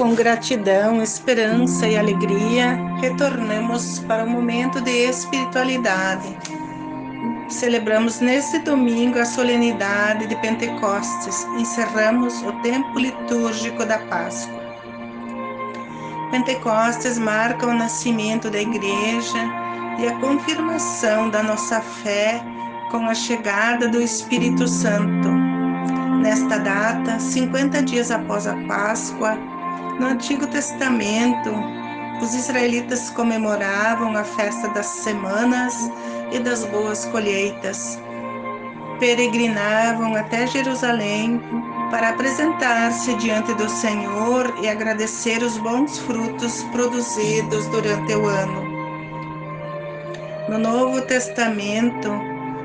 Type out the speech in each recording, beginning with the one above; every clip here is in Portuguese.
Com gratidão, esperança e alegria, retornamos para o momento de espiritualidade. Celebramos neste domingo a solenidade de Pentecostes. Encerramos o tempo litúrgico da Páscoa. Pentecostes marca o nascimento da Igreja e a confirmação da nossa fé com a chegada do Espírito Santo. Nesta data, 50 dias após a Páscoa, no Antigo Testamento, os israelitas comemoravam a festa das semanas e das boas colheitas. Peregrinavam até Jerusalém para apresentar-se diante do Senhor e agradecer os bons frutos produzidos durante o ano. No Novo Testamento,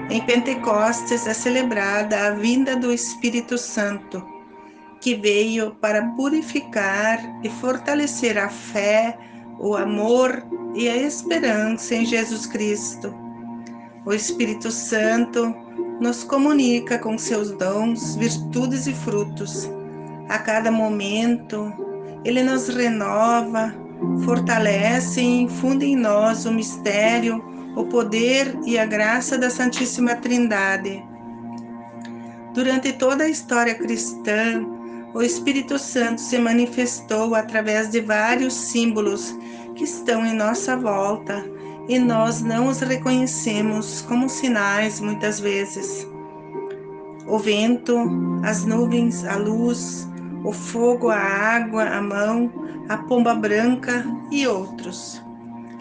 em Pentecostes é celebrada a vinda do Espírito Santo que veio para purificar e fortalecer a fé, o amor e a esperança em Jesus Cristo. O Espírito Santo nos comunica com seus dons, virtudes e frutos. A cada momento, ele nos renova, fortalece e infunde em nós o mistério, o poder e a graça da Santíssima Trindade. Durante toda a história cristã, o Espírito Santo se manifestou através de vários símbolos que estão em nossa volta e nós não os reconhecemos como sinais muitas vezes. O vento, as nuvens, a luz, o fogo, a água, a mão, a pomba branca e outros.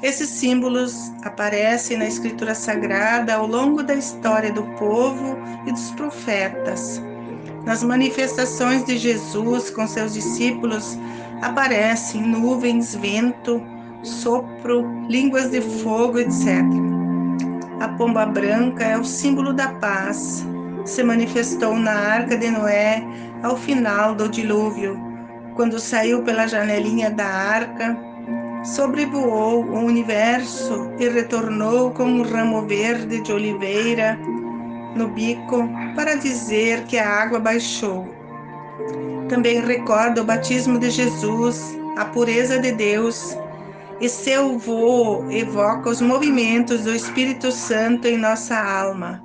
Esses símbolos aparecem na Escritura Sagrada ao longo da história do povo e dos profetas nas manifestações de Jesus com seus discípulos aparecem nuvens, vento, sopro, línguas de fogo, etc. A pomba branca é o símbolo da paz. Se manifestou na arca de Noé ao final do dilúvio, quando saiu pela janelinha da arca, sobrevoou o universo e retornou com um ramo verde de oliveira no bico para dizer que a água baixou. Também recorda o batismo de Jesus, a pureza de Deus, e seu voo evoca os movimentos do Espírito Santo em nossa alma.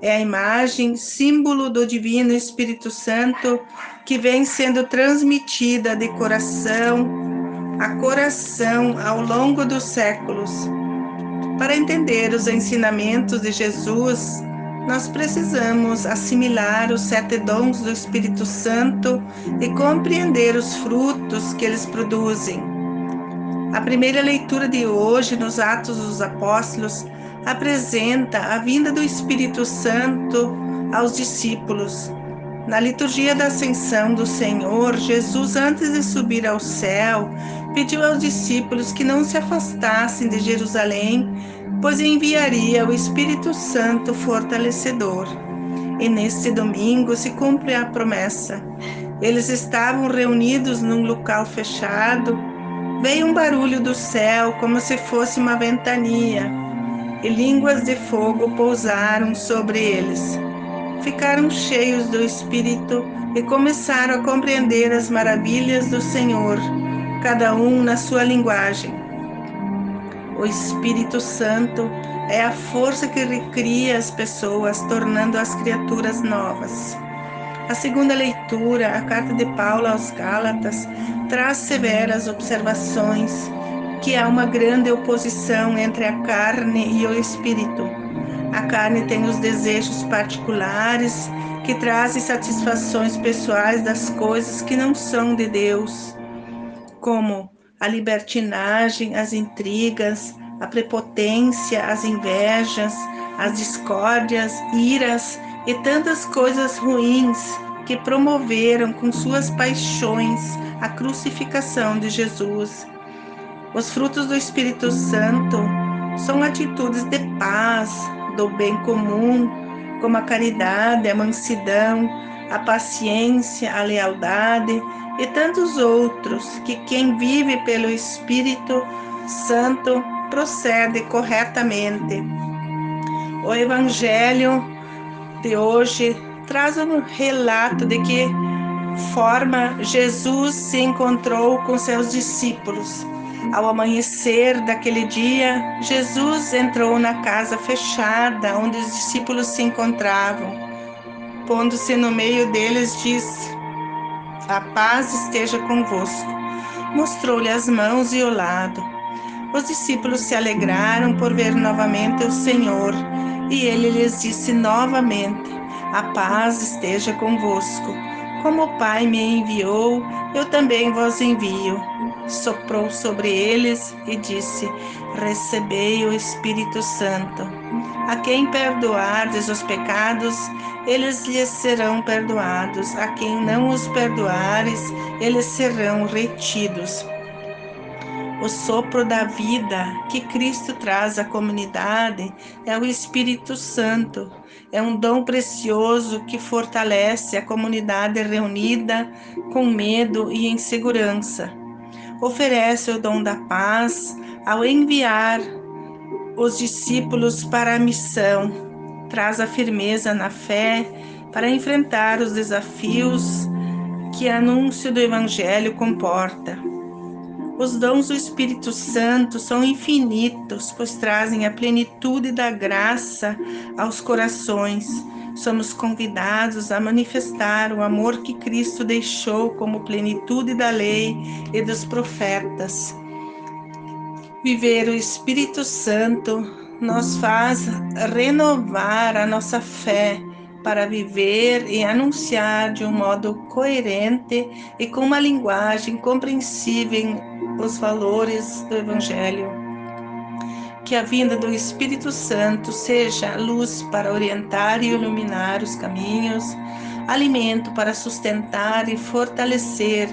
É a imagem, símbolo do Divino Espírito Santo que vem sendo transmitida de coração a coração ao longo dos séculos. Para entender os ensinamentos de Jesus, nós precisamos assimilar os sete dons do Espírito Santo e compreender os frutos que eles produzem. A primeira leitura de hoje, nos Atos dos Apóstolos, apresenta a vinda do Espírito Santo aos discípulos. Na liturgia da Ascensão do Senhor, Jesus, antes de subir ao céu, pediu aos discípulos que não se afastassem de Jerusalém, pois enviaria o Espírito Santo fortalecedor. E neste domingo se cumpre a promessa. Eles estavam reunidos num local fechado. Veio um barulho do céu, como se fosse uma ventania, e línguas de fogo pousaram sobre eles. Ficaram cheios do Espírito e começaram a compreender as maravilhas do Senhor, cada um na sua linguagem. O Espírito Santo é a força que recria as pessoas, tornando as criaturas novas. A segunda leitura, a carta de Paulo aos Gálatas, traz severas observações que há uma grande oposição entre a carne e o espírito. A carne tem os desejos particulares que trazem satisfações pessoais das coisas que não são de Deus, como a libertinagem, as intrigas, a prepotência, as invejas, as discórdias, iras e tantas coisas ruins que promoveram com suas paixões a crucificação de Jesus. Os frutos do Espírito Santo são atitudes de paz, do bem comum, como a caridade, a mansidão, a paciência, a lealdade e tantos outros que quem vive pelo Espírito Santo procede corretamente. O Evangelho de hoje traz um relato de que forma Jesus se encontrou com seus discípulos. Ao amanhecer daquele dia, Jesus entrou na casa fechada onde os discípulos se encontravam. Pondo-se no meio deles, disse: A paz esteja convosco. Mostrou-lhe as mãos e o lado. Os discípulos se alegraram por ver novamente o Senhor, e ele lhes disse novamente: A paz esteja convosco. Como o Pai me enviou, eu também vos envio. Soprou sobre eles e disse: Recebei o Espírito Santo. A quem perdoardes os pecados, eles lhes serão perdoados. A quem não os perdoares, eles serão retidos. O sopro da vida que Cristo traz à comunidade é o Espírito Santo. É um dom precioso que fortalece a comunidade reunida com medo e insegurança. Oferece o dom da paz ao enviar os discípulos para a missão. Traz a firmeza na fé para enfrentar os desafios que o anúncio do Evangelho comporta. Os dons do Espírito Santo são infinitos, pois trazem a plenitude da graça aos corações. Somos convidados a manifestar o amor que Cristo deixou como plenitude da lei e dos profetas. Viver o Espírito Santo nos faz renovar a nossa fé para viver e anunciar de um modo coerente e com uma linguagem compreensível os valores do Evangelho. Que a vinda do Espírito Santo seja luz para orientar e iluminar os caminhos, alimento para sustentar e fortalecer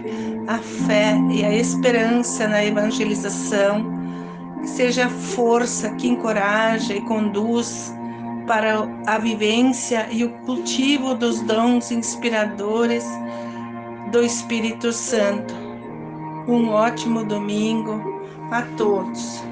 a fé e a esperança na evangelização, que seja a força que encoraja e conduz para a vivência e o cultivo dos dons inspiradores do Espírito Santo. Um ótimo domingo a todos.